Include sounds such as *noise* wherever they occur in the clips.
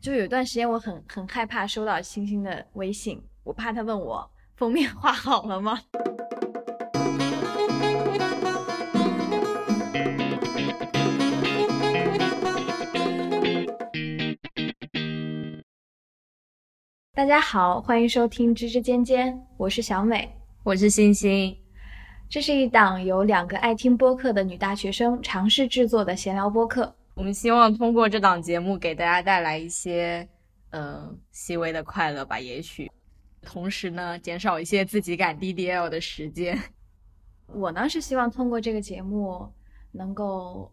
就有一段时间我很很害怕收到星星的微信，我怕他问我封面画好了吗？大家好，欢迎收听芝芝尖尖，我是小美，我是星星。这是一档由两个爱听播客的女大学生尝试制作的闲聊播客。我们希望通过这档节目给大家带来一些，呃，细微的快乐吧。也许，同时呢，减少一些自己赶 DDL 的时间。我呢是希望通过这个节目，能够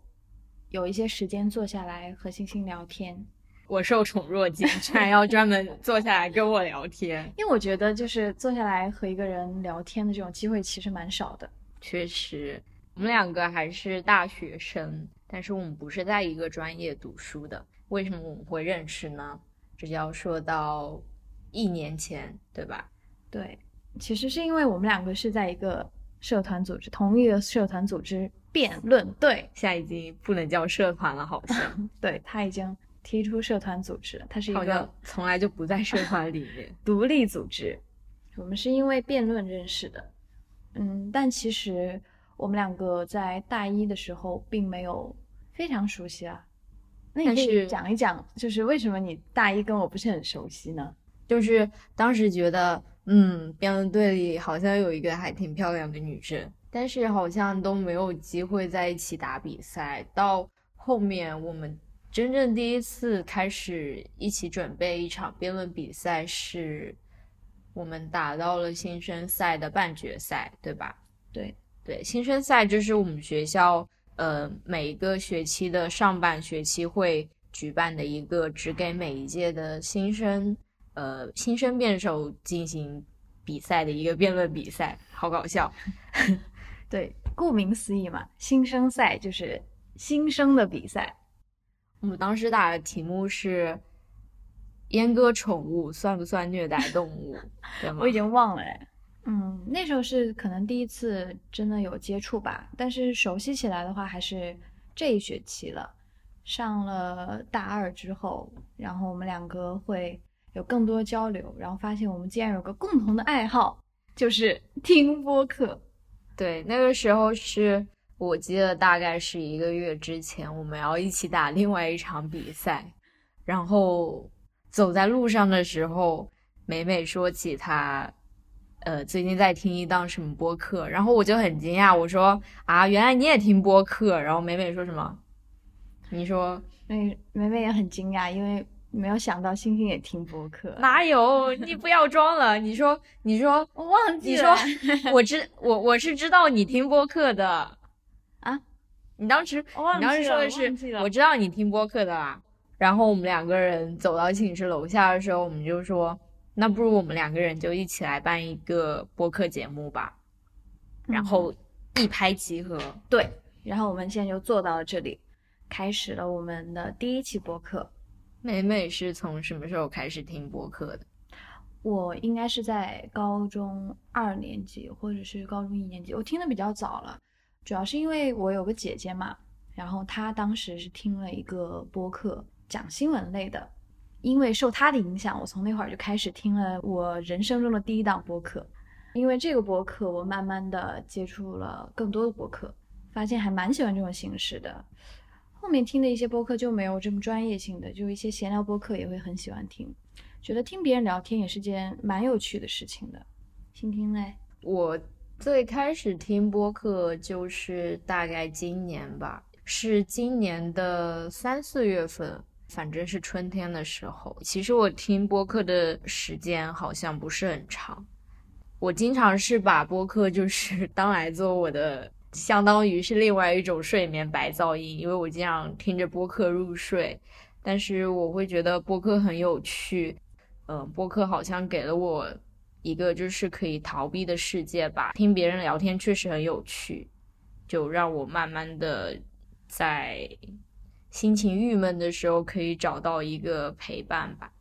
有一些时间坐下来和星星聊天。我受宠若惊，居然要专门坐下来跟我聊天。因为我觉得，就是坐下来和一个人聊天的这种机会其实蛮少的。确实，我们两个还是大学生，但是我们不是在一个专业读书的。为什么我们会认识呢？这就要说到一年前，对吧？对，其实是因为我们两个是在一个社团组织，同一个社团组织辩论队。现在已经不能叫社团了，好像。*laughs* 对他已经。踢出社团组织，了，他是一个从来就不在社团里面 *laughs* 独立组织。我们是因为辩论认识的，嗯，但其实我们两个在大一的时候并没有非常熟悉啊。那你可以讲一讲，就是为什么你大一跟我不是很熟悉呢？就是当时觉得，嗯，辩论队里好像有一个还挺漂亮的女生，但是好像都没有机会在一起打比赛。到后面我们。真正第一次开始一起准备一场辩论比赛，是我们打到了新生赛的半决赛，对吧？对对，新生赛就是我们学校呃每一个学期的上半学期会举办的一个只给每一届的新生呃新生辩手进行比赛的一个辩论比赛，好搞笑。*laughs* 对，顾名思义嘛，新生赛就是新生的比赛。我们当时打的题目是阉割宠物算不算虐待动物？我已经忘了哎。嗯，那时候是可能第一次真的有接触吧，但是熟悉起来的话还是这一学期了。上了大二之后，然后我们两个会有更多交流，然后发现我们竟然有个共同的爱好，就是 *laughs* 听播客。对，那个时候是。我记得大概是一个月之前，我们要一起打另外一场比赛，然后走在路上的时候，美美说起她，呃，最近在听一档什么播客，然后我就很惊讶，我说啊，原来你也听播客，然后美美说什么？你说，美美美也很惊讶，因为没有想到星星也听播客，哪有？你不要装了，你说，你说，*laughs* 我忘记了，你说，我知我我是知道你听播客的 *laughs* 啊。你当时，你当时说的是，我知道你听播客的啦。然后我们两个人走到寝室楼下的时候，我们就说，那不如我们两个人就一起来办一个播客节目吧。然后一拍即合，对。然后我们现在就坐到了这里，开始了我们的第一期播客。美美是从什么时候开始听播客的？我应该是在高中二年级或者是高中一年级，我听的比较早了。主要是因为我有个姐姐嘛，然后她当时是听了一个播客讲新闻类的，因为受他的影响，我从那会儿就开始听了我人生中的第一档播客。因为这个播客，我慢慢的接触了更多的播客，发现还蛮喜欢这种形式的。后面听的一些播客就没有这么专业性的，就一些闲聊播客也会很喜欢听，觉得听别人聊天也是件蛮有趣的事情的。听听嘞，我。最开始听播客就是大概今年吧，是今年的三四月份，反正是春天的时候。其实我听播客的时间好像不是很长，我经常是把播客就是 *laughs* 当来做我的，相当于是另外一种睡眠白噪音，因为我经常听着播客入睡。但是我会觉得播客很有趣，嗯，播客好像给了我。一个就是可以逃避的世界吧，听别人聊天确实很有趣，就让我慢慢的在心情郁闷的时候可以找到一个陪伴吧，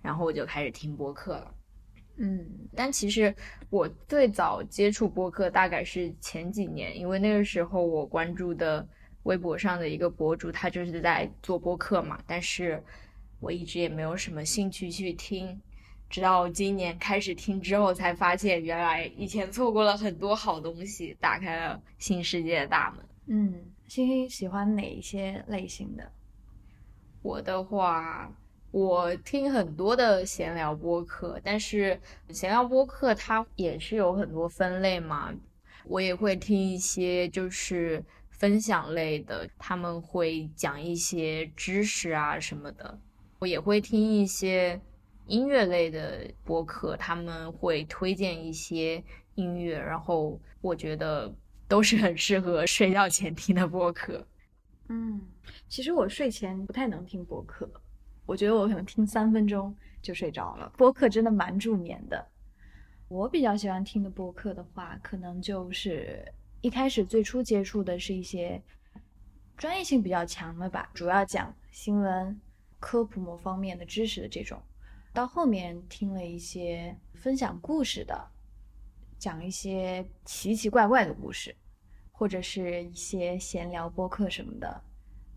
然后我就开始听播客了。嗯，但其实我最早接触播客大概是前几年，因为那个时候我关注的微博上的一个博主，他就是在做播客嘛，但是我一直也没有什么兴趣去听，直到今年开始听之后，才发现原来以前错过了很多好东西，打开了新世界的大门。嗯，星星喜欢哪一些类型的？我的话，我听很多的闲聊播客，但是闲聊播客它也是有很多分类嘛。我也会听一些就是分享类的，他们会讲一些知识啊什么的。我也会听一些音乐类的播客，他们会推荐一些音乐，然后我觉得都是很适合睡觉前听的播客。嗯，其实我睡前不太能听播客，我觉得我可能听三分钟就睡着了。播客真的蛮助眠的。我比较喜欢听的播客的话，可能就是一开始最初接触的是一些专业性比较强的吧，主要讲新闻、科普某方面的知识的这种。到后面听了一些分享故事的，讲一些奇奇怪怪的故事。或者是一些闲聊播客什么的，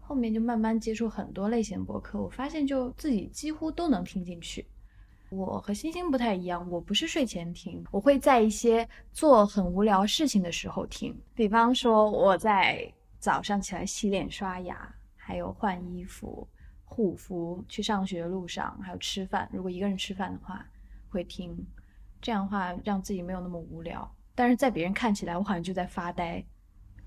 后面就慢慢接触很多类型的播客，我发现就自己几乎都能听进去。我和星星不太一样，我不是睡前听，我会在一些做很无聊事情的时候听，比方说我在早上起来洗脸刷牙，还有换衣服、护肤、去上学的路上，还有吃饭。如果一个人吃饭的话，会听，这样的话让自己没有那么无聊。但是在别人看起来，我好像就在发呆。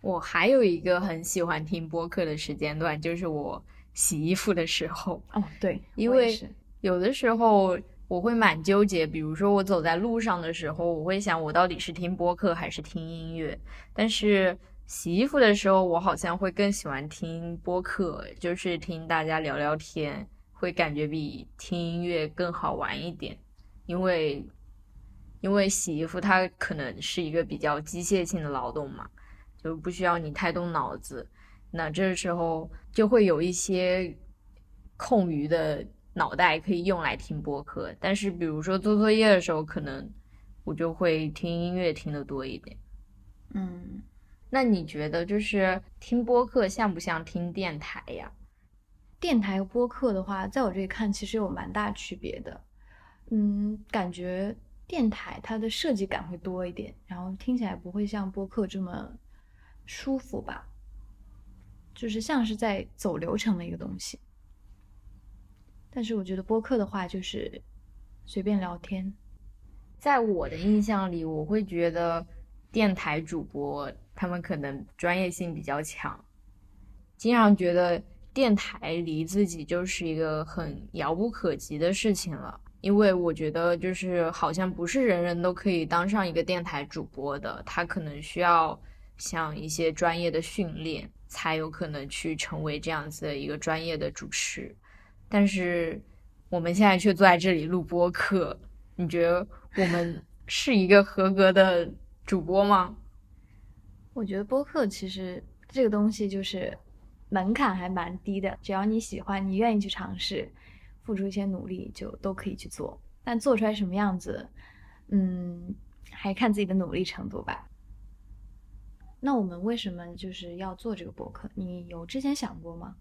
我还有一个很喜欢听播客的时间段，就是我洗衣服的时候。哦，对，因为有的时候我会蛮纠结，比如说我走在路上的时候，我会想我到底是听播客还是听音乐。但是洗衣服的时候，我好像会更喜欢听播客，就是听大家聊聊天，会感觉比听音乐更好玩一点。因为因为洗衣服它可能是一个比较机械性的劳动嘛。就不需要你太动脑子，那这时候就会有一些空余的脑袋可以用来听播客。但是，比如说做作业的时候，可能我就会听音乐听的多一点。嗯，那你觉得就是听播客像不像听电台呀？电台和播客的话，在我这里看，其实有蛮大区别的。嗯，感觉电台它的设计感会多一点，然后听起来不会像播客这么。舒服吧，就是像是在走流程的一个东西。但是我觉得播客的话，就是随便聊天。在我的印象里，我会觉得电台主播他们可能专业性比较强，经常觉得电台离自己就是一个很遥不可及的事情了。因为我觉得，就是好像不是人人都可以当上一个电台主播的，他可能需要。像一些专业的训练，才有可能去成为这样子的一个专业的主持。但是我们现在却坐在这里录播客，你觉得我们 *laughs* 是一个合格的主播吗？我觉得播客其实这个东西就是门槛还蛮低的，只要你喜欢，你愿意去尝试，付出一些努力，就都可以去做。但做出来什么样子，嗯，还看自己的努力程度吧。那我们为什么就是要做这个博客？你有之前想过吗？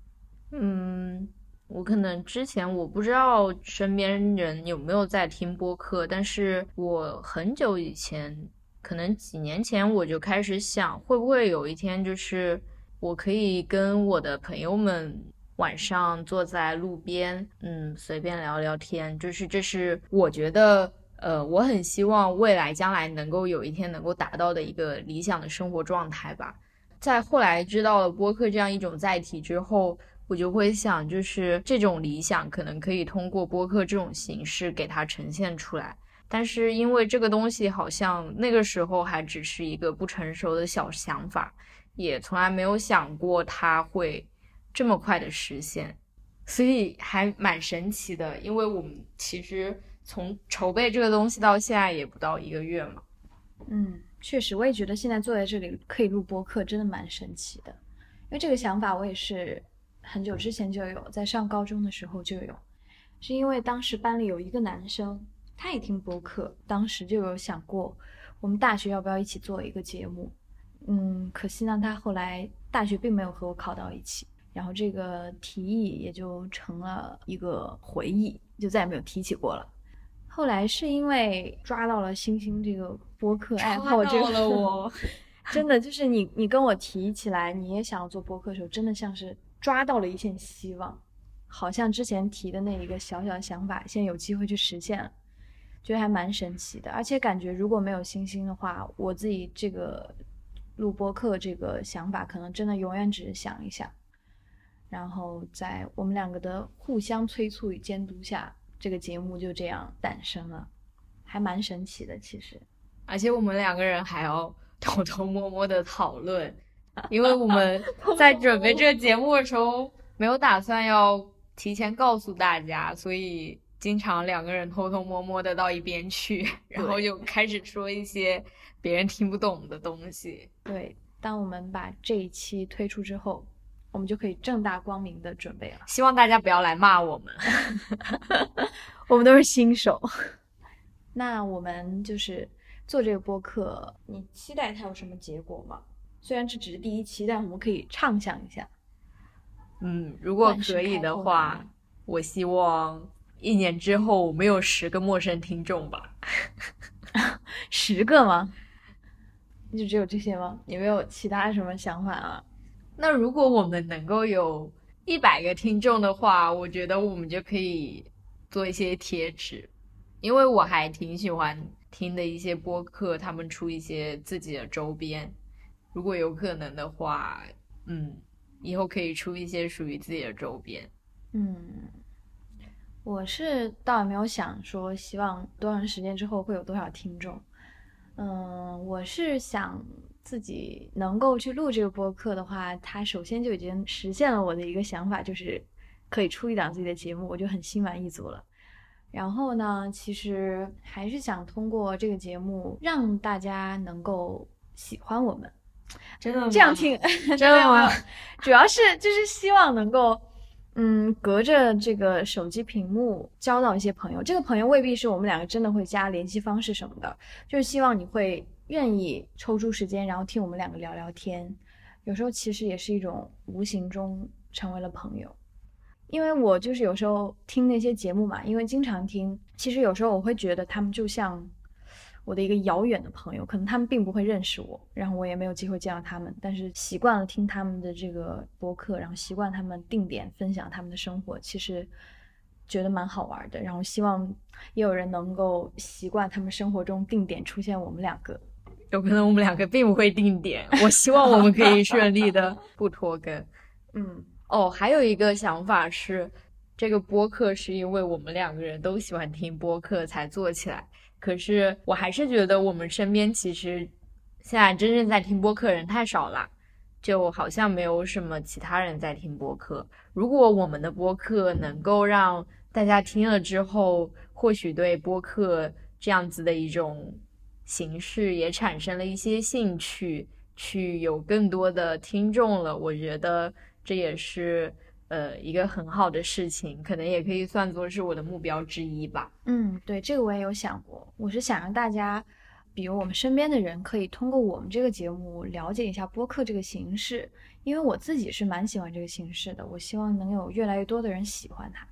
嗯，我可能之前我不知道身边人有没有在听播客，但是我很久以前，可能几年前我就开始想，会不会有一天就是我可以跟我的朋友们晚上坐在路边，嗯，随便聊聊天，就是这是我觉得。呃，我很希望未来将来能够有一天能够达到的一个理想的生活状态吧。在后来知道了播客这样一种载体之后，我就会想，就是这种理想可能可以通过播客这种形式给它呈现出来。但是因为这个东西好像那个时候还只是一个不成熟的小想法，也从来没有想过它会这么快的实现，所以还蛮神奇的。因为我们其实。从筹备这个东西到现在也不到一个月嘛，嗯，确实，我也觉得现在坐在这里可以录播客，真的蛮神奇的。因为这个想法我也是很久之前就有，在上高中的时候就有，是因为当时班里有一个男生，他也听播客，当时就有想过我们大学要不要一起做一个节目。嗯，可惜呢，他后来大学并没有和我考到一起，然后这个提议也就成了一个回忆，就再也没有提起过了。后来是因为抓到了星星这个播客爱好，这个了我 *laughs* *laughs* 真的就是你你跟我提起来你也想要做播客的时候，真的像是抓到了一线希望，好像之前提的那一个小小的想法，现在有机会去实现了，觉得还蛮神奇的。而且感觉如果没有星星的话，我自己这个录播客这个想法，可能真的永远只是想一想，然后在我们两个的互相催促与监督下。这个节目就这样诞生了，还蛮神奇的。其实，而且我们两个人还要 *laughs* 偷偷摸摸的讨论，因为我们 *laughs* 在准备这个节目的时候没有打算要提前告诉大家，所以经常两个人偷偷摸摸的到一边去，然后就开始说一些别人听不懂的东西。对，当我们把这一期推出之后。我们就可以正大光明的准备了。希望大家不要来骂我们，*laughs* 我们都是新手。*laughs* 那我们就是做这个播客，你期待它有什么结果吗？虽然这只是第一期，但我们可以畅想一下。嗯，如果可以的话，我希望一年之后我们有十个陌生听众吧。*laughs* 十个吗？就只有这些吗？你没有其他什么想法啊？那如果我们能够有一百个听众的话，我觉得我们就可以做一些贴纸，因为我还挺喜欢听的一些播客，他们出一些自己的周边。如果有可能的话，嗯，以后可以出一些属于自己的周边。嗯，我是倒也没有想说希望多长时间之后会有多少听众。嗯，我是想。自己能够去录这个播客的话，他首先就已经实现了我的一个想法，就是可以出一档自己的节目，我就很心满意足了。然后呢，其实还是想通过这个节目让大家能够喜欢我们，真的这样听，*laughs* 真的吗？主要是就是希望能够，嗯，隔着这个手机屏幕交到一些朋友。这个朋友未必是我们两个真的会加联系方式什么的，就是希望你会。愿意抽出时间，然后听我们两个聊聊天，有时候其实也是一种无形中成为了朋友。因为我就是有时候听那些节目嘛，因为经常听，其实有时候我会觉得他们就像我的一个遥远的朋友，可能他们并不会认识我，然后我也没有机会见到他们，但是习惯了听他们的这个播客，然后习惯他们定点分享他们的生活，其实觉得蛮好玩的。然后希望也有人能够习惯他们生活中定点出现我们两个。有可能我们两个并不会定点，我希望我们可以顺利的 *laughs* 不拖更。嗯，哦，还有一个想法是，这个播客是因为我们两个人都喜欢听播客才做起来。可是我还是觉得我们身边其实现在真正在听播客人太少了，就好像没有什么其他人在听播客。如果我们的播客能够让大家听了之后，或许对播客这样子的一种。形式也产生了一些兴趣，去有更多的听众了。我觉得这也是呃一个很好的事情，可能也可以算作是我的目标之一吧。嗯，对，这个我也有想过。我是想让大家，比如我们身边的人，可以通过我们这个节目了解一下播客这个形式，因为我自己是蛮喜欢这个形式的。我希望能有越来越多的人喜欢它。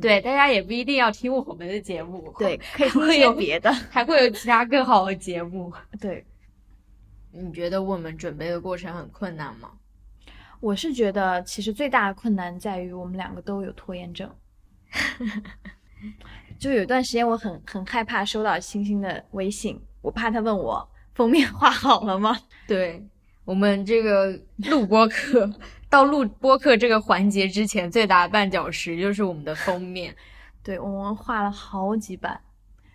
对，大家也不一定要听我们的节目，对，*laughs* 可以听有别的，*laughs* 还会有其他更好的节目。*laughs* 对，你觉得我们准备的过程很困难吗？我是觉得，其实最大的困难在于我们两个都有拖延症。就有一段时间，我很很害怕收到星星的微信，我怕他问我封面画好了吗？对我们这个录播课。到录播客这个环节之前，最大的绊脚石就是我们的封面。*laughs* 对我们画了好几版，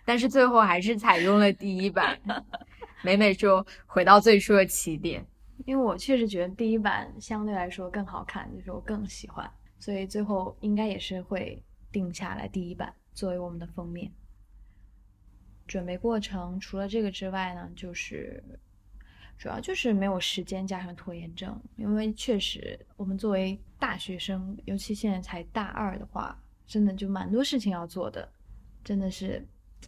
但是最后还是采用了第一版。*laughs* 美美说回到最初的起点，因为我确实觉得第一版相对来说更好看，就是我更喜欢，所以最后应该也是会定下来第一版作为我们的封面。准备过程除了这个之外呢，就是。主要就是没有时间加上拖延症，因为确实我们作为大学生，尤其现在才大二的话，真的就蛮多事情要做的，真的是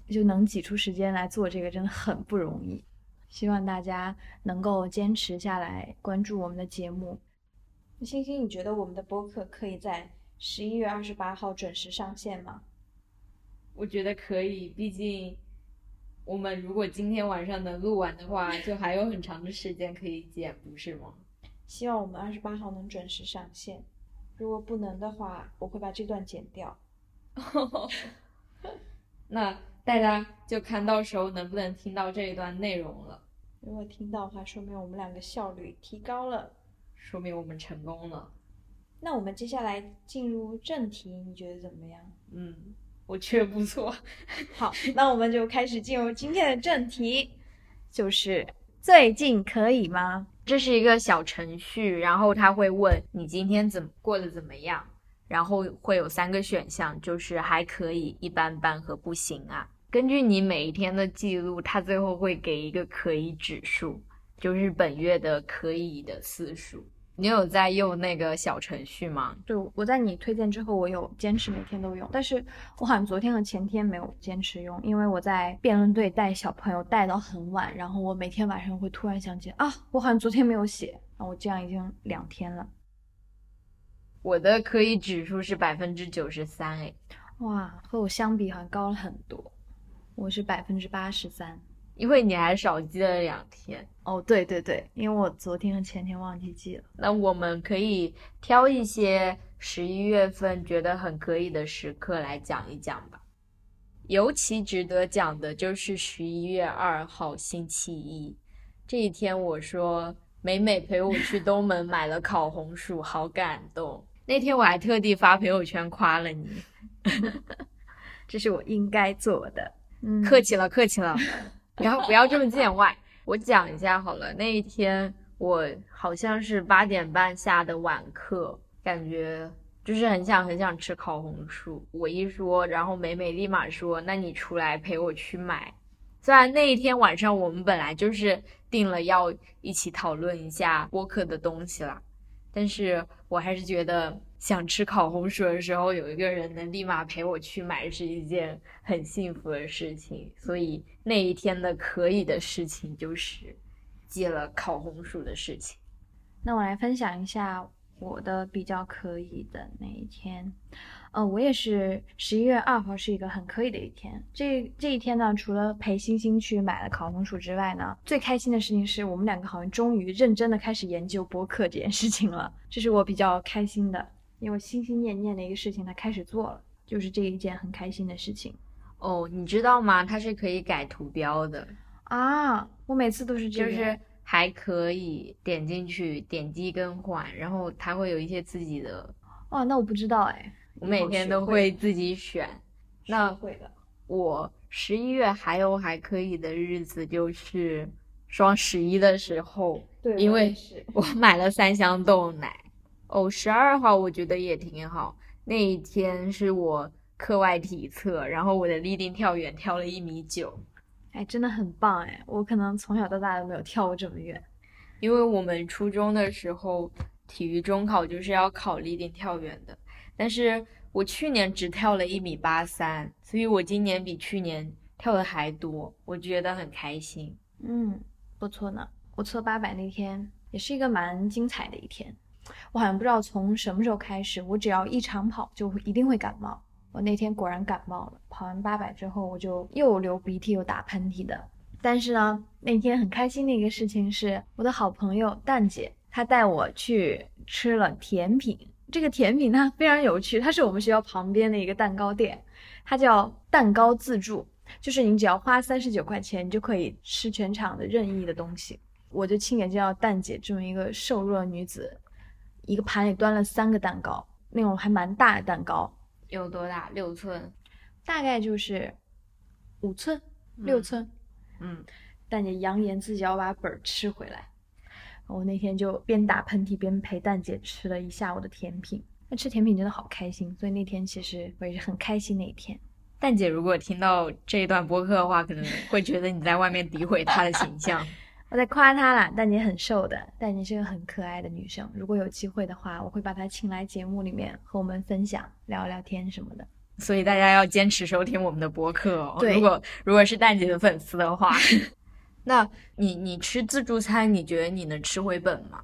就能挤出时间来做这个真的很不容易。希望大家能够坚持下来，关注我们的节目。星星，你觉得我们的播客可以在十一月二十八号准时上线吗？我觉得可以，毕竟我们如果今天晚上能录完的话，就还有很长的时间可以剪，不是吗？希望我们二十八号能准时上线。如果不能的话，我会把这段剪掉。*laughs* 那大家就看到时候能不能听到这一段内容了。如果听到的话，说明我们两个效率提高了，说明我们成功了。那我们接下来进入正题，你觉得怎么样？嗯，我觉得不错。*laughs* 好，那我们就开始进入今天的正题，就是最近可以吗？这是一个小程序，然后他会问你今天怎么过得怎么样，然后会有三个选项，就是还可以、一般般和不行啊。根据你每一天的记录，他最后会给一个可以指数，就是本月的可以的次数。你有在用那个小程序吗？就我在你推荐之后，我有坚持每天都用，但是我好像昨天和前天没有坚持用，因为我在辩论队带小朋友带到很晚，然后我每天晚上会突然想起啊，我好像昨天没有写，那我这样已经两天了。我的可以指数是百分之九十三，哎，哇，和我相比好像高了很多，我是百分之八十三。因为你还少记了两天哦，对对对，因为我昨天和前天忘记记了。那我们可以挑一些十一月份觉得很可以的时刻来讲一讲吧。尤其值得讲的就是十一月二号星期一这一天，我说美美陪我去东门 *laughs* 买了烤红薯，好感动。那天我还特地发朋友圈夸了你，*laughs* 这是我应该做的。嗯，客气了，客气了。*laughs* *laughs* 然后不要这么见外，我讲一下好了。那一天我好像是八点半下的晚课，感觉就是很想很想吃烤红薯。我一说，然后美美立马说：“那你出来陪我去买。”虽然那一天晚上我们本来就是定了要一起讨论一下播客的东西啦，但是我还是觉得。想吃烤红薯的时候，有一个人能立马陪我去买，是一件很幸福的事情。所以那一天的可以的事情，就是记了烤红薯的事情。那我来分享一下我的比较可以的那一天。呃，我也是十一月二号是一个很可以的一天。这这一天呢，除了陪星星去买了烤红薯之外呢，最开心的事情是我们两个好像终于认真的开始研究播客这件事情了，这是我比较开心的。因为心心念念的一个事情，他开始做了，就是这一件很开心的事情。哦，你知道吗？它是可以改图标的啊！我每次都是这样，就是还可以点进去点击更换，然后它会有一些自己的。哇，那我不知道哎，我每天都会自己选。*laughs* 那会的。我十一月还有还可以的日子就是双十一的时候，对，因为我买了三箱豆奶。哦，十二号我觉得也挺好。那一天是我课外体测，然后我的立定跳远跳了一米九，哎，真的很棒哎！我可能从小到大都没有跳过这么远，因为我们初中的时候体育中考就是要考立定跳远的，但是我去年只跳了一米八三，所以我今年比去年跳的还多，我觉得很开心。嗯，不错呢。我测八百那天也是一个蛮精彩的一天。我好像不知道从什么时候开始，我只要一长跑就一定会感冒。我那天果然感冒了，跑完八百之后我就又流鼻涕又打喷嚏的。但是呢，那天很开心的一个事情是，我的好朋友蛋姐她带我去吃了甜品。这个甜品它非常有趣，它是我们学校旁边的一个蛋糕店，它叫蛋糕自助，就是你只要花三十九块钱，你就可以吃全场的任意的东西。我就亲眼见到蛋姐这么一个瘦弱女子。一个盘里端了三个蛋糕，那种还蛮大的蛋糕，有多大？六寸，大概就是五寸、六寸。嗯，蛋姐扬言自己要把本儿吃回来。我那天就边打喷嚏边陪蛋姐吃了一下午的甜品。那吃甜品真的好开心，所以那天其实我也是很开心那一天。蛋姐如果听到这一段播客的话，可能会觉得你在外面诋毁她的形象。*laughs* 我在夸她啦，蛋姐很瘦的，蛋姐是个很可爱的女生。如果有机会的话，我会把她请来节目里面和我们分享、聊聊天什么的。所以大家要坚持收听我们的播客哦。对，如果如果是蛋姐的粉丝的话，*laughs* 那你你吃自助餐，你觉得你能吃回本吗？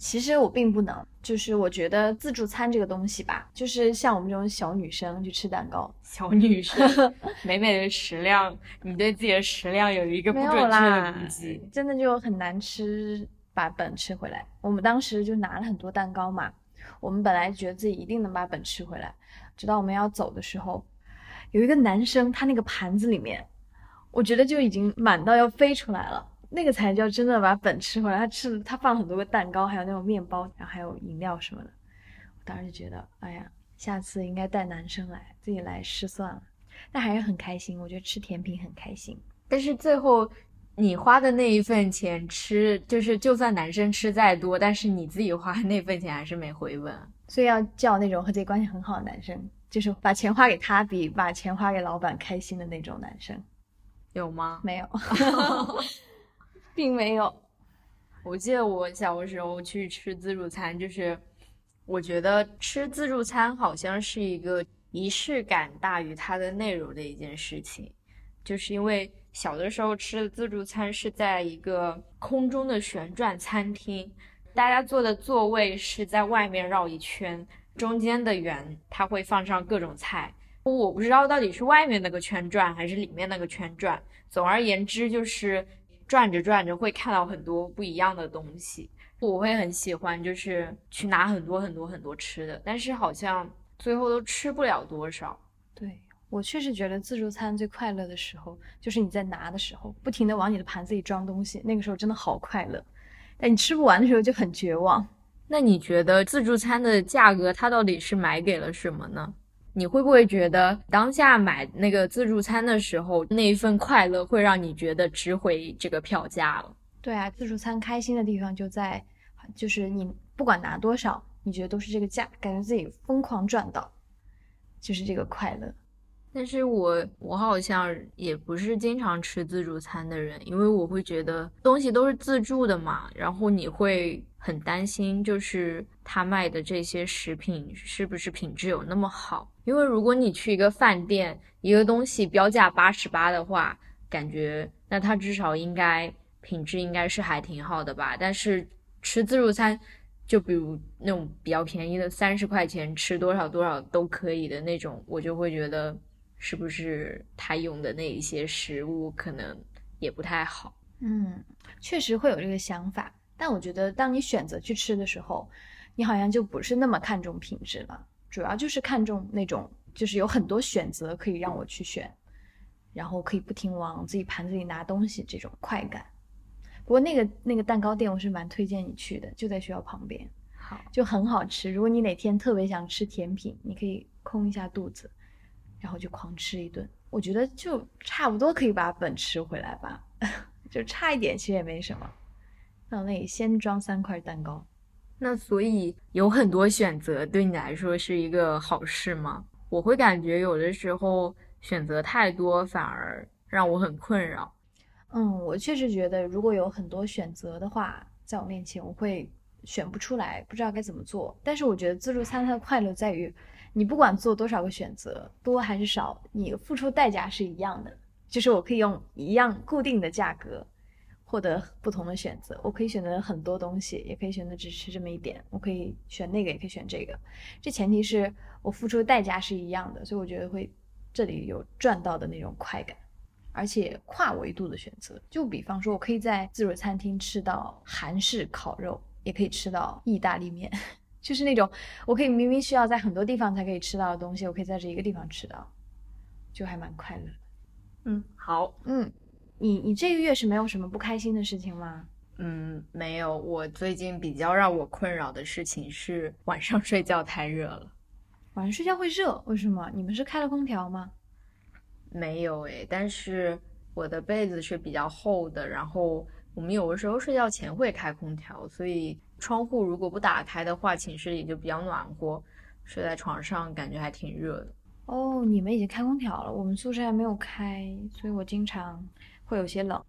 其实我并不能，就是我觉得自助餐这个东西吧，就是像我们这种小女生去吃蛋糕，小女生 *laughs* 美美的食量，你对自己的食量有一个不没准确的估计。，真的就很难吃，把本吃回来。我们当时就拿了很多蛋糕嘛，我们本来觉得自己一定能把本吃回来，直到我们要走的时候，有一个男生他那个盘子里面，我觉得就已经满到要飞出来了。那个才叫真的把本吃回来。他吃了，他放了很多个蛋糕，还有那种面包，然后还有饮料什么的。我当时就觉得，哎呀，下次应该带男生来，自己来吃算了。但还是很开心，我觉得吃甜品很开心。但是最后你花的那一份钱吃，就是就算男生吃再多，但是你自己花那份钱还是没回本。所以要叫那种和自己关系很好的男生，就是把钱花给他比把钱花给老板开心的那种男生。有吗？没有，*laughs* 并没有。我记得我小的时候去吃自助餐，就是我觉得吃自助餐好像是一个仪式感大于它的内容的一件事情，就是因为小的时候吃的自助餐是在一个空中的旋转餐厅，大家坐的座位是在外面绕一圈，中间的圆它会放上各种菜。我不知道到底是外面那个圈转还是里面那个圈转，总而言之就是转着转着会看到很多不一样的东西。我会很喜欢，就是去拿很多很多很多吃的，但是好像最后都吃不了多少。对我确实觉得自助餐最快乐的时候，就是你在拿的时候，不停的往你的盘子里装东西，那个时候真的好快乐。但你吃不完的时候就很绝望。那你觉得自助餐的价格它到底是买给了什么呢？你会不会觉得当下买那个自助餐的时候，那一份快乐会让你觉得值回这个票价了？对啊，自助餐开心的地方就在，就是你不管拿多少，你觉得都是这个价，感觉自己疯狂赚到，就是这个快乐。但是我我好像也不是经常吃自助餐的人，因为我会觉得东西都是自助的嘛，然后你会很担心，就是他卖的这些食品是不是品质有那么好？因为如果你去一个饭店，一个东西标价八十八的话，感觉那它至少应该品质应该是还挺好的吧。但是吃自助餐，就比如那种比较便宜的三十块钱吃多少多少都可以的那种，我就会觉得。是不是他用的那一些食物可能也不太好？嗯，确实会有这个想法，但我觉得当你选择去吃的时候，你好像就不是那么看重品质了，主要就是看重那种就是有很多选择可以让我去选，然后可以不停往自己盘子里拿东西这种快感。不过那个那个蛋糕店我是蛮推荐你去的，就在学校旁边，好，就很好吃。如果你哪天特别想吃甜品，你可以空一下肚子。然后就狂吃一顿，我觉得就差不多可以把本吃回来吧，*laughs* 就差一点其实也没什么。到那里先装三块蛋糕，那所以有很多选择对你来说是一个好事吗？我会感觉有的时候选择太多反而让我很困扰。嗯，我确实觉得如果有很多选择的话，在我面前我会选不出来，不知道该怎么做。但是我觉得自助餐它的快乐在于。你不管做多少个选择，多还是少，你付出代价是一样的。就是我可以用一样固定的价格获得不同的选择。我可以选择很多东西，也可以选择只吃这么一点。我可以选那个，也可以选这个。这前提是我付出的代价是一样的，所以我觉得会这里有赚到的那种快感，而且跨维度的选择。就比方说，我可以在自助餐厅吃到韩式烤肉，也可以吃到意大利面。*laughs* 就是那种，我可以明明需要在很多地方才可以吃到的东西，我可以在这一个地方吃到，就还蛮快乐的。嗯，好，嗯，你你这个月是没有什么不开心的事情吗？嗯，没有。我最近比较让我困扰的事情是晚上睡觉太热了。晚上睡觉会热？为什么？你们是开了空调吗？没有诶，但是我的被子是比较厚的，然后我们有的时候睡觉前会开空调，所以。窗户如果不打开的话，寝室里就比较暖和，睡在床上感觉还挺热的。哦，你们已经开空调了，我们宿舍还没有开，所以我经常会有些冷。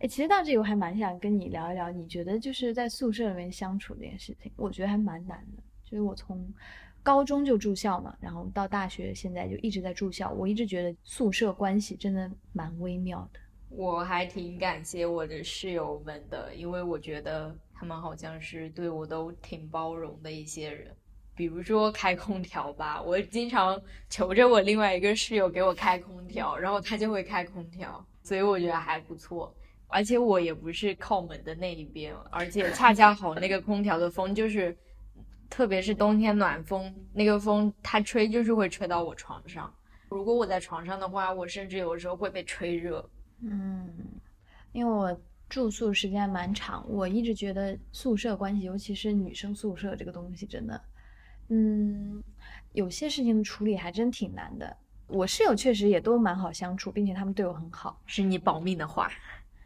哎，其实到这里我还蛮想跟你聊一聊，你觉得就是在宿舍里面相处这件事情，我觉得还蛮难的。就是我从高中就住校嘛，然后到大学现在就一直在住校，我一直觉得宿舍关系真的蛮微妙的。我还挺感谢我的室友们的，因为我觉得他们好像是对我都挺包容的一些人。比如说开空调吧，我经常求着我另外一个室友给我开空调，然后他就会开空调，所以我觉得还不错。而且我也不是靠门的那一边，而且恰恰好那个空调的风就是，特别是冬天暖风，那个风它吹就是会吹到我床上。如果我在床上的话，我甚至有时候会被吹热。嗯，因为我住宿时间蛮长，我一直觉得宿舍关系，尤其是女生宿舍这个东西，真的。嗯，有些事情的处理还真挺难的。我室友确实也都蛮好相处，并且他们对我很好。是你保命的话，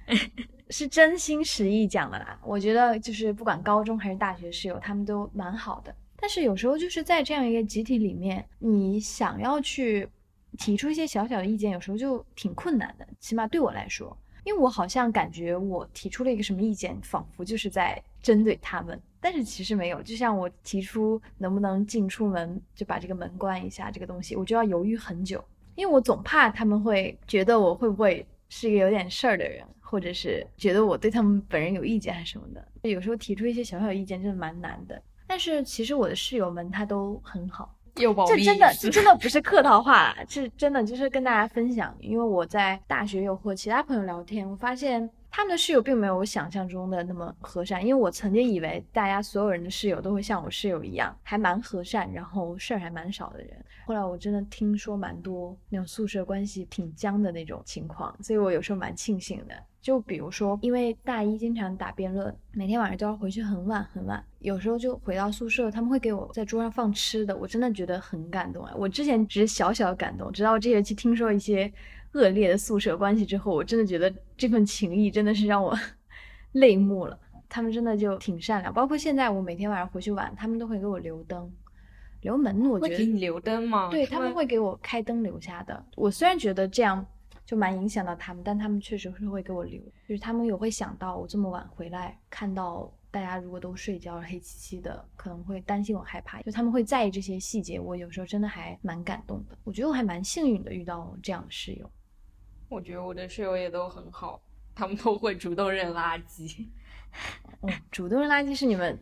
*laughs* 是真心实意讲的啦。我觉得就是不管高中还是大学室友，他们都蛮好的。但是有时候就是在这样一个集体里面，你想要去提出一些小小的意见，有时候就挺困难的。起码对我来说，因为我好像感觉我提出了一个什么意见，仿佛就是在针对他们。但是其实没有，就像我提出能不能进出门就把这个门关一下这个东西，我就要犹豫很久，因为我总怕他们会觉得我会不会是一个有点事儿的人，或者是觉得我对他们本人有意见还是什么的。有时候提出一些小小意见真的蛮难的。但是其实我的室友们他都很好，又保这真的这真的不是客套话，是真的就是跟大家分享，因为我在大学有和其他朋友聊天，我发现。他们的室友并没有我想象中的那么和善，因为我曾经以为大家所有人的室友都会像我室友一样，还蛮和善，然后事儿还蛮少的人。后来我真的听说蛮多那种宿舍关系挺僵的那种情况，所以我有时候蛮庆幸的。就比如说，因为大一经常打辩论，每天晚上都要回去很晚很晚，有时候就回到宿舍，他们会给我在桌上放吃的，我真的觉得很感动啊！我之前只是小小的感动，直到这学期听说一些。恶劣的宿舍关系之后，我真的觉得这份情谊真的是让我 *laughs* 泪目了。他们真的就挺善良，包括现在我每天晚上回去晚，他们都会给我留灯、留门。我觉得给你留灯吗？对他们会给我开灯留下的。我虽然觉得这样就蛮影响到他们，但他们确实是会给我留，就是他们有会想到我这么晚回来，看到大家如果都睡觉了，黑漆漆的，可能会担心我害怕，就他们会在意这些细节。我有时候真的还蛮感动的。我觉得我还蛮幸运的，遇到这样的室友。我觉得我的室友也都很好，他们都会主动扔垃圾。哦，主动扔垃圾是你们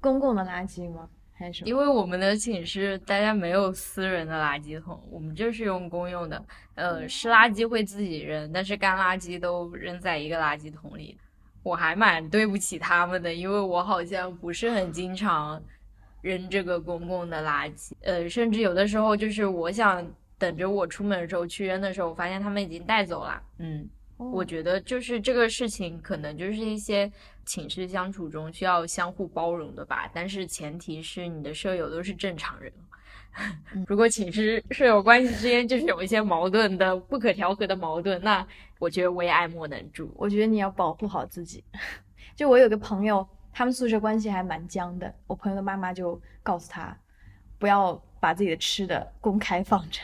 公共的垃圾吗？还是因为我们的寝室大家没有私人的垃圾桶，我们就是用公用的。呃，湿垃圾会自己扔，但是干垃圾都扔在一个垃圾桶里。我还蛮对不起他们的，因为我好像不是很经常扔这个公共的垃圾。呃，甚至有的时候就是我想。等着我出门的时候去扔的时候，我发现他们已经带走了。嗯，我觉得就是这个事情，可能就是一些寝室相处中需要相互包容的吧。但是前提是你的舍友都是正常人。*laughs* 如果寝室舍友关系之间就是有一些矛盾的、不可调和的矛盾，那我觉得我也爱莫能助。我觉得你要保护好自己。*laughs* 就我有个朋友，他们宿舍关系还蛮僵的。我朋友的妈妈就告诉他，不要把自己的吃的公开放着。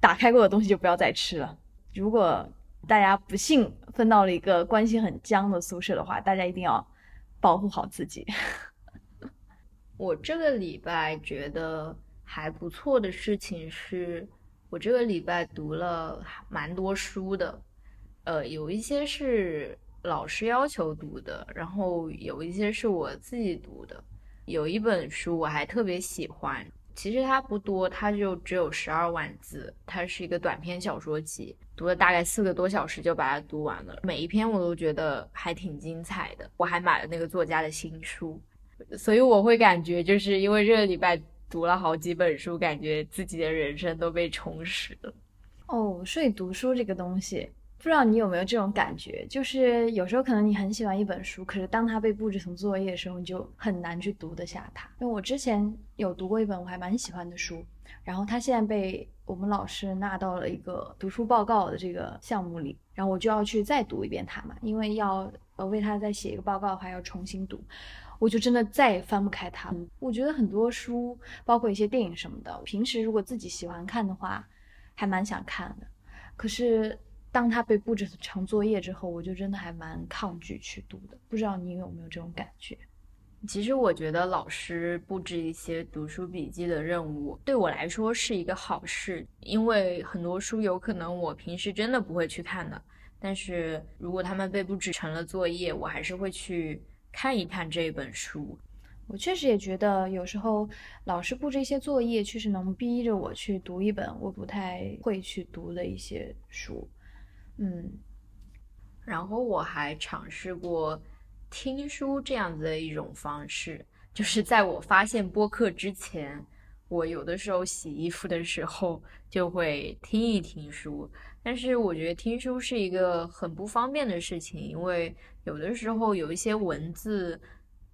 打开过的东西就不要再吃了。如果大家不幸分到了一个关系很僵的宿舍的话，大家一定要保护好自己。*laughs* 我这个礼拜觉得还不错的事情是，我这个礼拜读了蛮多书的。呃，有一些是老师要求读的，然后有一些是我自己读的。有一本书我还特别喜欢。其实它不多，它就只有十二万字。它是一个短篇小说集，读了大概四个多小时就把它读完了。每一篇我都觉得还挺精彩的。我还买了那个作家的新书，所以我会感觉就是因为这个礼拜读了好几本书，感觉自己的人生都被充实了。哦，所以读书这个东西。不知道你有没有这种感觉，就是有时候可能你很喜欢一本书，可是当它被布置成作业的时候，你就很难去读得下它。因为我之前有读过一本我还蛮喜欢的书，然后它现在被我们老师纳到了一个读书报告的这个项目里，然后我就要去再读一遍它嘛，因为要呃为它再写一个报告，还要重新读，我就真的再也翻不开它。我觉得很多书，包括一些电影什么的，平时如果自己喜欢看的话，还蛮想看的，可是。当他被布置成作业之后，我就真的还蛮抗拒去读的。不知道你有没有这种感觉？其实我觉得老师布置一些读书笔记的任务，对我来说是一个好事，因为很多书有可能我平时真的不会去看的。但是如果他们被布置成了作业，我还是会去看一看这本书。我确实也觉得，有时候老师布置一些作业，确实能逼着我去读一本我不太会去读的一些书。嗯，然后我还尝试过听书这样子的一种方式，就是在我发现播客之前，我有的时候洗衣服的时候就会听一听书。但是我觉得听书是一个很不方便的事情，因为有的时候有一些文字。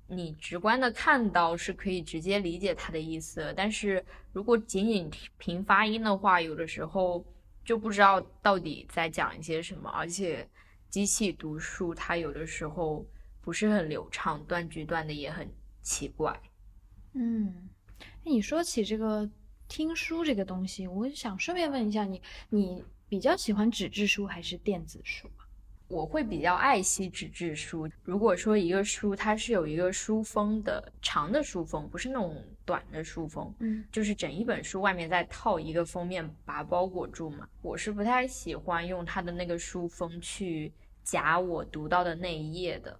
你直观的看到是可以直接理解它的意思，但是如果仅仅凭发音的话，有的时候就不知道到底在讲一些什么。而且机器读书它有的时候不是很流畅，断句断的也很奇怪。嗯，你说起这个听书这个东西，我想顺便问一下你，你比较喜欢纸质书还是电子书？我会比较爱惜纸质书。如果说一个书它是有一个书封的，长的书封，不是那种短的书封，嗯，就是整一本书外面再套一个封面把它包裹住嘛。我是不太喜欢用它的那个书封去夹我读到的那一页的，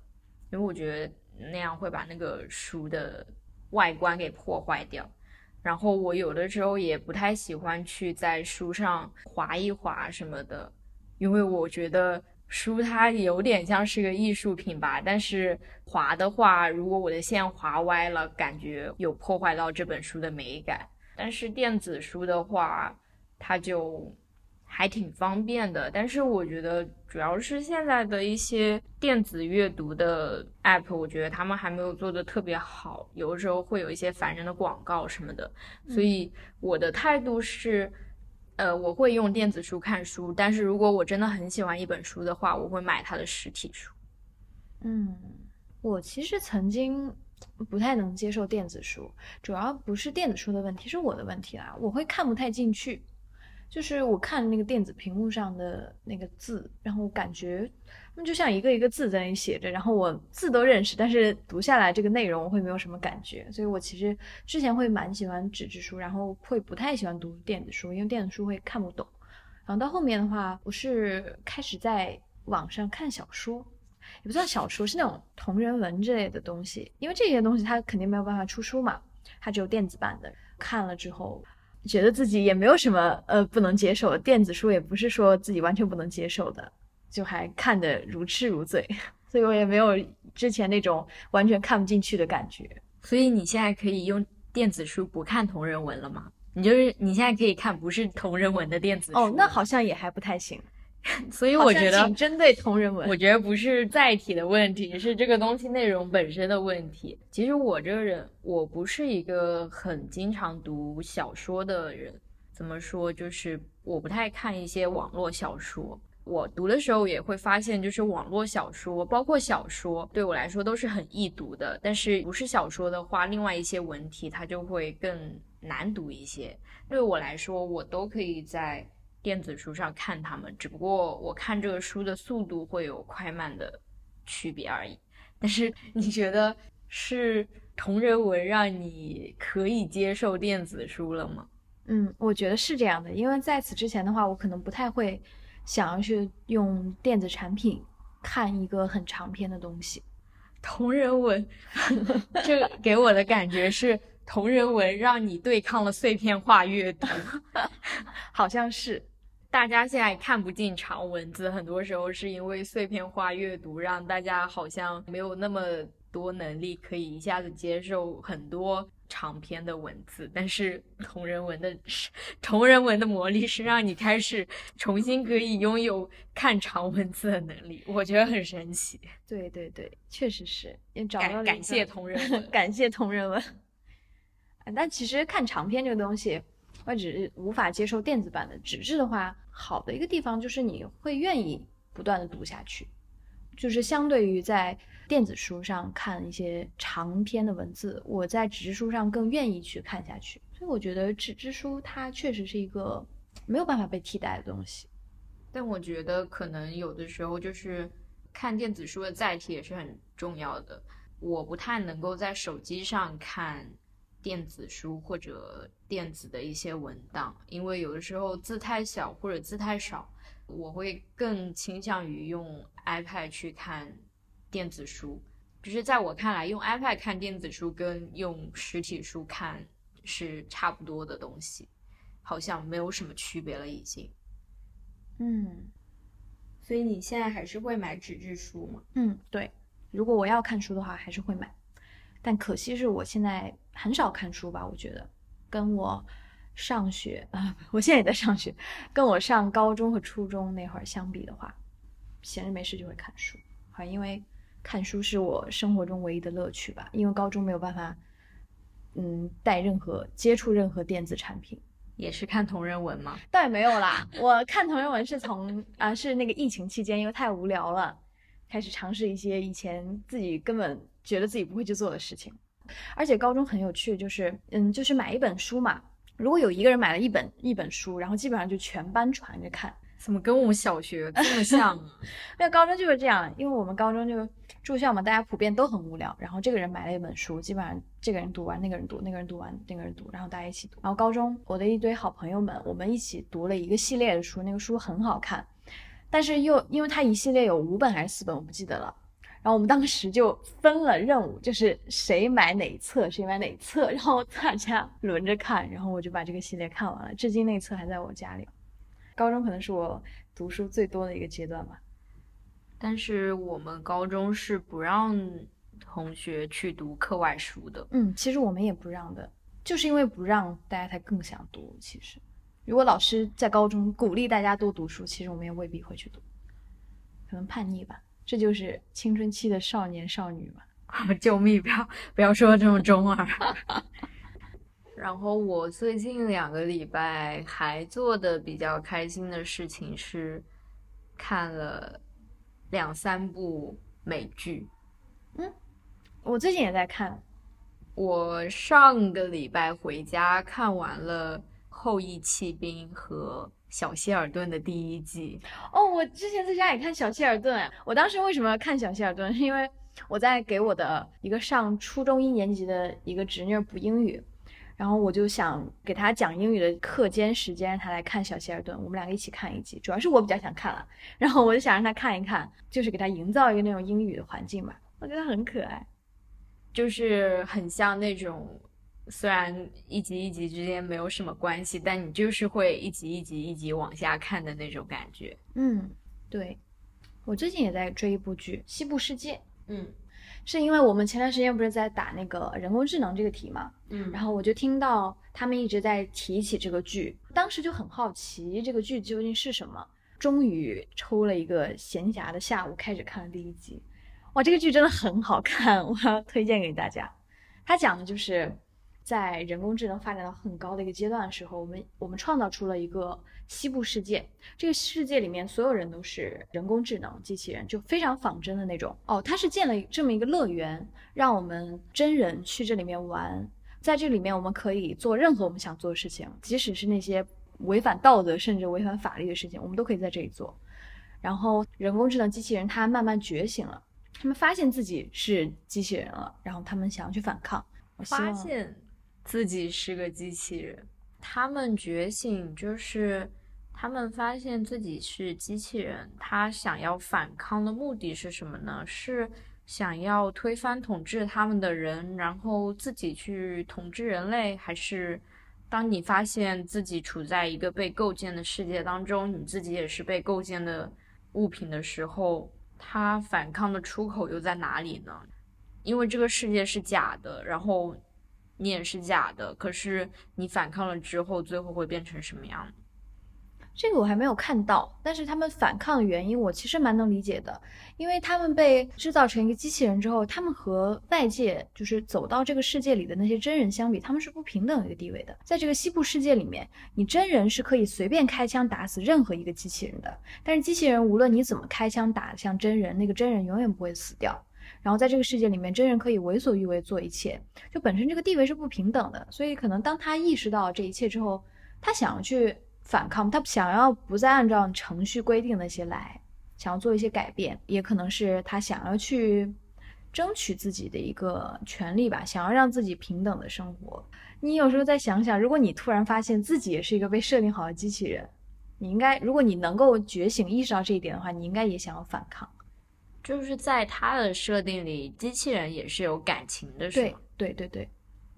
因为我觉得那样会把那个书的外观给破坏掉。然后我有的时候也不太喜欢去在书上划一划什么的，因为我觉得。书它有点像是个艺术品吧，但是划的话，如果我的线划歪了，感觉有破坏到这本书的美感。但是电子书的话，它就还挺方便的。但是我觉得主要是现在的一些电子阅读的 app，我觉得他们还没有做的特别好，有的时候会有一些烦人的广告什么的。所以我的态度是。呃，我会用电子书看书，但是如果我真的很喜欢一本书的话，我会买它的实体书。嗯，我其实曾经不太能接受电子书，主要不是电子书的问题，是我的问题啦，我会看不太进去。就是我看那个电子屏幕上的那个字，然后感觉那就像一个一个字在那里写着，然后我字都认识，但是读下来这个内容我会没有什么感觉。所以我其实之前会蛮喜欢纸质书，然后会不太喜欢读电子书，因为电子书会看不懂。然后到后面的话，我是开始在网上看小说，也不算小说，是那种同人文之类的东西，因为这些东西它肯定没有办法出书嘛，它只有电子版的。看了之后。觉得自己也没有什么呃不能接受的，电子书也不是说自己完全不能接受的，就还看得如痴如醉，*laughs* 所以我也没有之前那种完全看不进去的感觉。所以你现在可以用电子书不看同人文了吗？你就是你现在可以看不是同人文的电子书？哦，那好像也还不太行。*laughs* 所以我觉得挺针对同人文。我觉得不是载体的问题，是这个东西内容本身的问题。其实我这个人，我不是一个很经常读小说的人。怎么说？就是我不太看一些网络小说。我读的时候也会发现，就是网络小说，包括小说，对我来说都是很易读的。但是不是小说的话，另外一些文体它就会更难读一些。对我来说，我都可以在。电子书上看他们，只不过我看这个书的速度会有快慢的区别而已。但是你觉得是同人文让你可以接受电子书了吗？嗯，我觉得是这样的，因为在此之前的话，我可能不太会想要去用电子产品看一个很长篇的东西。同人文，*laughs* 这给我的感觉是同人文让你对抗了碎片化阅读，*laughs* 好像是。大家现在看不进长文字，很多时候是因为碎片化阅读，让大家好像没有那么多能力可以一下子接受很多长篇的文字。但是同人文的同人文的魔力是让你开始重新可以拥有看长文字的能力，我觉得很神奇。对对对，确实是也找到了。*laughs* 感谢同人文，感谢同人文。但其实看长篇这个东西。我只是无法接受电子版的纸质的话，好的一个地方就是你会愿意不断的读下去，就是相对于在电子书上看一些长篇的文字，我在纸质书上更愿意去看下去。所以我觉得纸质书它确实是一个没有办法被替代的东西。但我觉得可能有的时候就是看电子书的载体也是很重要的。我不太能够在手机上看。电子书或者电子的一些文档，因为有的时候字太小或者字太少，我会更倾向于用 iPad 去看电子书。就是在我看来，用 iPad 看电子书跟用实体书看是差不多的东西，好像没有什么区别了已经。嗯所以你现在还是会买纸质书吗？嗯，对，如果我要看书的话，还是会买，但可惜是我现在很少看书吧，我觉得跟我上学啊，*laughs* 我现在也在上学，跟我上高中和初中那会儿相比的话，闲着没事就会看书，好像因为看书是我生活中唯一的乐趣吧，因为高中没有办法，嗯，带任何接触任何电子产品。也是看同人文吗？*laughs* 倒也没有啦，我看同人文是从啊、是那个疫情期间，因为太无聊了，开始尝试一些以前自己根本觉得自己不会去做的事情。而且高中很有趣，就是嗯，就是买一本书嘛，如果有一个人买了一本一本书，然后基本上就全班传着看。怎么跟我们小学这么像啊？*laughs* 那高中就是这样，因为我们高中就住校嘛，大家普遍都很无聊。然后这个人买了一本书，基本上这个人读完，那个人读，那个人读完，那个人读，然后大家一起读。然后高中我的一堆好朋友们，我们一起读了一个系列的书，那个书很好看，但是又因为它一系列有五本还是四本，我不记得了。然后我们当时就分了任务，就是谁买哪一册，谁买哪一册，然后大家轮着看，然后我就把这个系列看完了，至今那册还在我家里。高中可能是我读书最多的一个阶段吧。但是我们高中是不让同学去读课外书的。嗯，其实我们也不让的，就是因为不让，大家才更想读。其实，如果老师在高中鼓励大家多读书，其实我们也未必会去读，可能叛逆吧。这就是青春期的少年少女嘛。*laughs* 救命！不要不要说这么中二。*laughs* 然后我最近两个礼拜还做的比较开心的事情是看了两三部美剧。嗯我最近也在看，我上个礼拜回家看完了《后羿弃兵》和《小希尔顿》的第一季。哦，我之前在家也看小希尔顿。我当时为什么要看小希尔顿？*laughs* 是因为我在给我的一个上初中一年级的一个侄女补英语，然后我就想给她讲英语的课间时间，让她来看小希尔顿，我们两个一起看一集。主要是我比较想看了，*laughs* 然后我就想让她看一看，就是给她营造一个那种英语的环境吧。我觉得很可爱。就是很像那种，虽然一集一集之间没有什么关系，但你就是会一集一集一集往下看的那种感觉。嗯，对。我最近也在追一部剧《西部世界》，嗯是因为我们前段时间不是在打那个人工智能这个题嘛，嗯然后我就听到他们一直在提起这个剧，当时就很好奇这个剧究竟是什么。终于抽了一个闲暇的下午，开始看了第一集。哇，这个剧真的很好看，我要推荐给大家。它讲的就是在人工智能发展到很高的一个阶段的时候，我们我们创造出了一个西部世界。这个世界里面所有人都是人工智能机器人，就非常仿真的那种。哦，它是建了这么一个乐园，让我们真人去这里面玩。在这里面，我们可以做任何我们想做的事情，即使是那些违反道德甚至违反法律的事情，我们都可以在这里做。然后，人工智能机器人它慢慢觉醒了，他们发现自己是机器人了，然后他们想要去反抗。我发现自己是个机器人，他们觉醒就是他们发现自己是机器人，他想要反抗的目的是什么呢？是想要推翻统治他们的人，然后自己去统治人类，还是当你发现自己处在一个被构建的世界当中，你自己也是被构建的物品的时候，他反抗的出口又在哪里呢？因为这个世界是假的，然后你也是假的，可是你反抗了之后，最后会变成什么样？这个我还没有看到，但是他们反抗的原因我其实蛮能理解的，因为他们被制造成一个机器人之后，他们和外界就是走到这个世界里的那些真人相比，他们是不平等的一个地位的。在这个西部世界里面，你真人是可以随便开枪打死任何一个机器人的，但是机器人无论你怎么开枪打向真人，那个真人永远不会死掉。然后在这个世界里面，真人可以为所欲为做一切，就本身这个地位是不平等的，所以可能当他意识到这一切之后，他想要去反抗，他想要不再按照程序规定那些来，想要做一些改变，也可能是他想要去争取自己的一个权利吧，想要让自己平等的生活。你有时候再想想，如果你突然发现自己也是一个被设定好的机器人，你应该，如果你能够觉醒意识到这一点的话，你应该也想要反抗。就是在他的设定里，机器人也是有感情的，是对吗？对对对，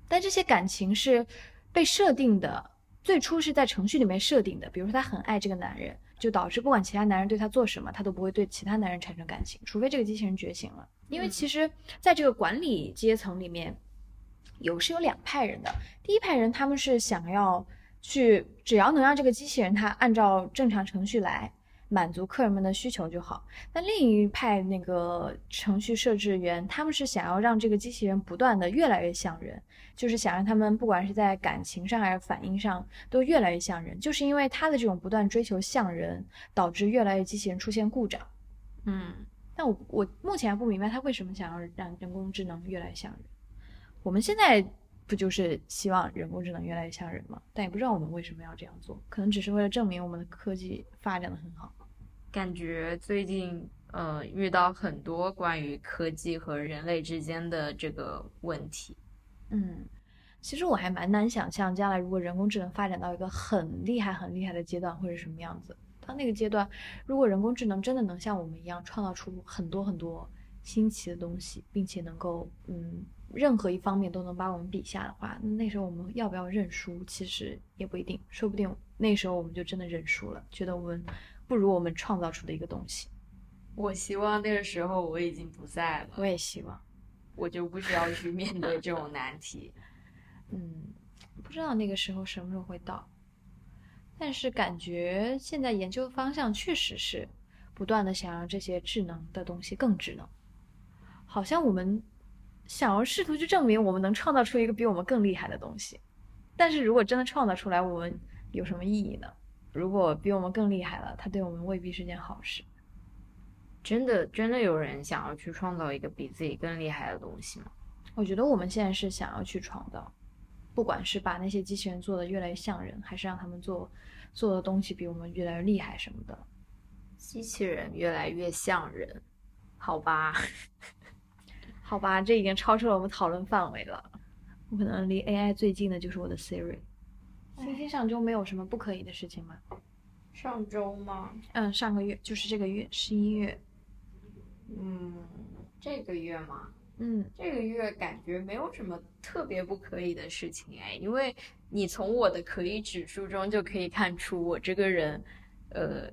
但这些感情是被设定的，最初是在程序里面设定的。比如说，他很爱这个男人，就导致不管其他男人对他做什么，他都不会对其他男人产生感情，除非这个机器人觉醒了。因为嗯其实在这个管理阶层里面，有是有两派人的。第一派人他们是想要去，只要能让这个机器人它按照正常程序来。满足客人们的需求就好。那另一派那个程序设置员，他们是想要让这个机器人不断的越来越像人，就是想让他们不管是在感情上还是反应上都越来越像人。就是因为他的这种不断追求像人，导致越来越机器人出现故障。嗯，但我我目前还不明白他为什么想要让人工智能越来越像人。我们现在不就是希望人工智能越来越像人吗？但也不知道我们为什么要这样做，可能只是为了证明我们的科技发展的很好。感觉最近呃遇到很多关于科技和人类之间的这个问题。嗯，其实我还蛮难想象，将来如果人工智能发展到一个很厉害、很厉害的阶段，会是什么样子。到那个阶段，如果人工智能真的能像我们一样创造出很多很多新奇的东西，并且能够嗯任何一方面都能把我们比下的话，那那时候我们要不要认输，其实也不一定，说不定那时候我们就真的认输了，觉得我们不如我们创造出的一个东西。我希望那个时候我已经不在了，我也希望，我就不需要去面对这种难题。嗯，不知道那个时候什么时候会到，但是感觉现在研究方向确实是不断的想让这些智能的东西更智能，好像我们想要试图去证明我们能创造出一个比我们更厉害的东西，但是如果真的创造出来，我们有什么意义呢？如果比我们更厉害了，它对我们未必是件好事。真的，真的有人想要去创造一个比自己更厉害的东西吗？我觉得我们现在是想要去创造，不管是把那些机器人做的越来越像人，还是让他们做做的东西比我们越来越厉害什么的。机器人越来越像人，好吧？好吧，这已经超出了我们讨论范围了。我可能离 AI 最近的就是我的 Siri。星星上周没有什么不可以的事情吗？上周吗？嗯，上个月就是这个月，十一月。嗯，这个月吗？嗯，这个月感觉没有什么特别不可以的事情哎，因为你从我的可以指数中就可以看出我这个人，呃，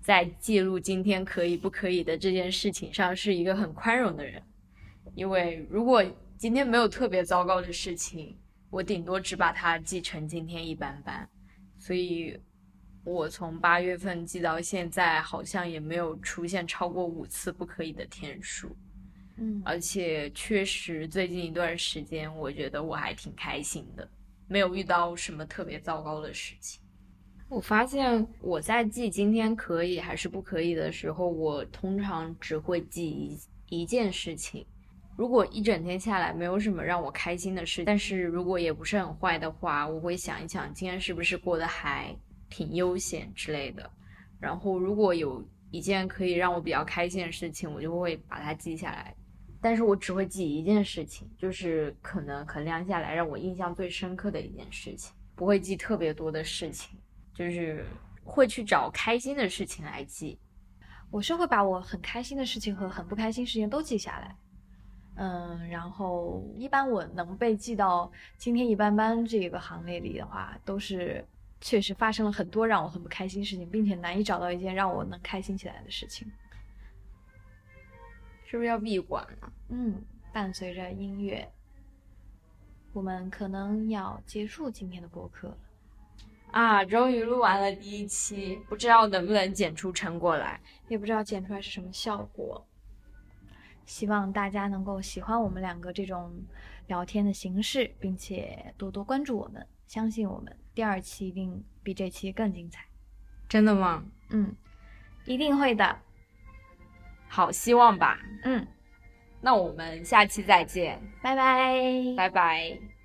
在记录今天可以不可以的这件事情上是一个很宽容的人。因为如果今天没有特别糟糕的事情，我顶多只把它记成今天一般般。所以，我从八月份记到现在，好像也没有出现超过五次不可以的天数。嗯，而且确实最近一段时间，我觉得我还挺开心的，没有遇到什么特别糟糕的事情。我发现我在记今天可以还是不可以的时候，我通常只会记一一件事情。如果一整天下来没有什么让我开心的事，但是如果也不是很坏的话，我会想一想今天是不是过得还挺悠闲之类的。然后如果有一件可以让我比较开心的事情，我就会把它记下来。但是我只会记一件事情，就是可能衡量下来让我印象最深刻的一件事情，不会记特别多的事情，就是会去找开心的事情来记。我是会把我很开心的事情和很不开心事情都记下来。嗯，然后一般我能被记到今天一般般这个行列里的话，都是确实发生了很多让我很不开心的事情，并且难以找到一件让我能开心起来的事情。是不是要闭馆了？嗯，伴随着音乐，我们可能要结束今天的播客了。啊，终于录完了第一期，不知道能不能剪出成果来。也不知道剪出来是什么效果。希望大家能够喜欢我们两个这种聊天的形式，并且多多关注我们，相信我们，第二期一定比这期更精彩。真的吗？嗯，一定会的。好，希望吧。嗯，那我们下期再见，拜拜。拜拜。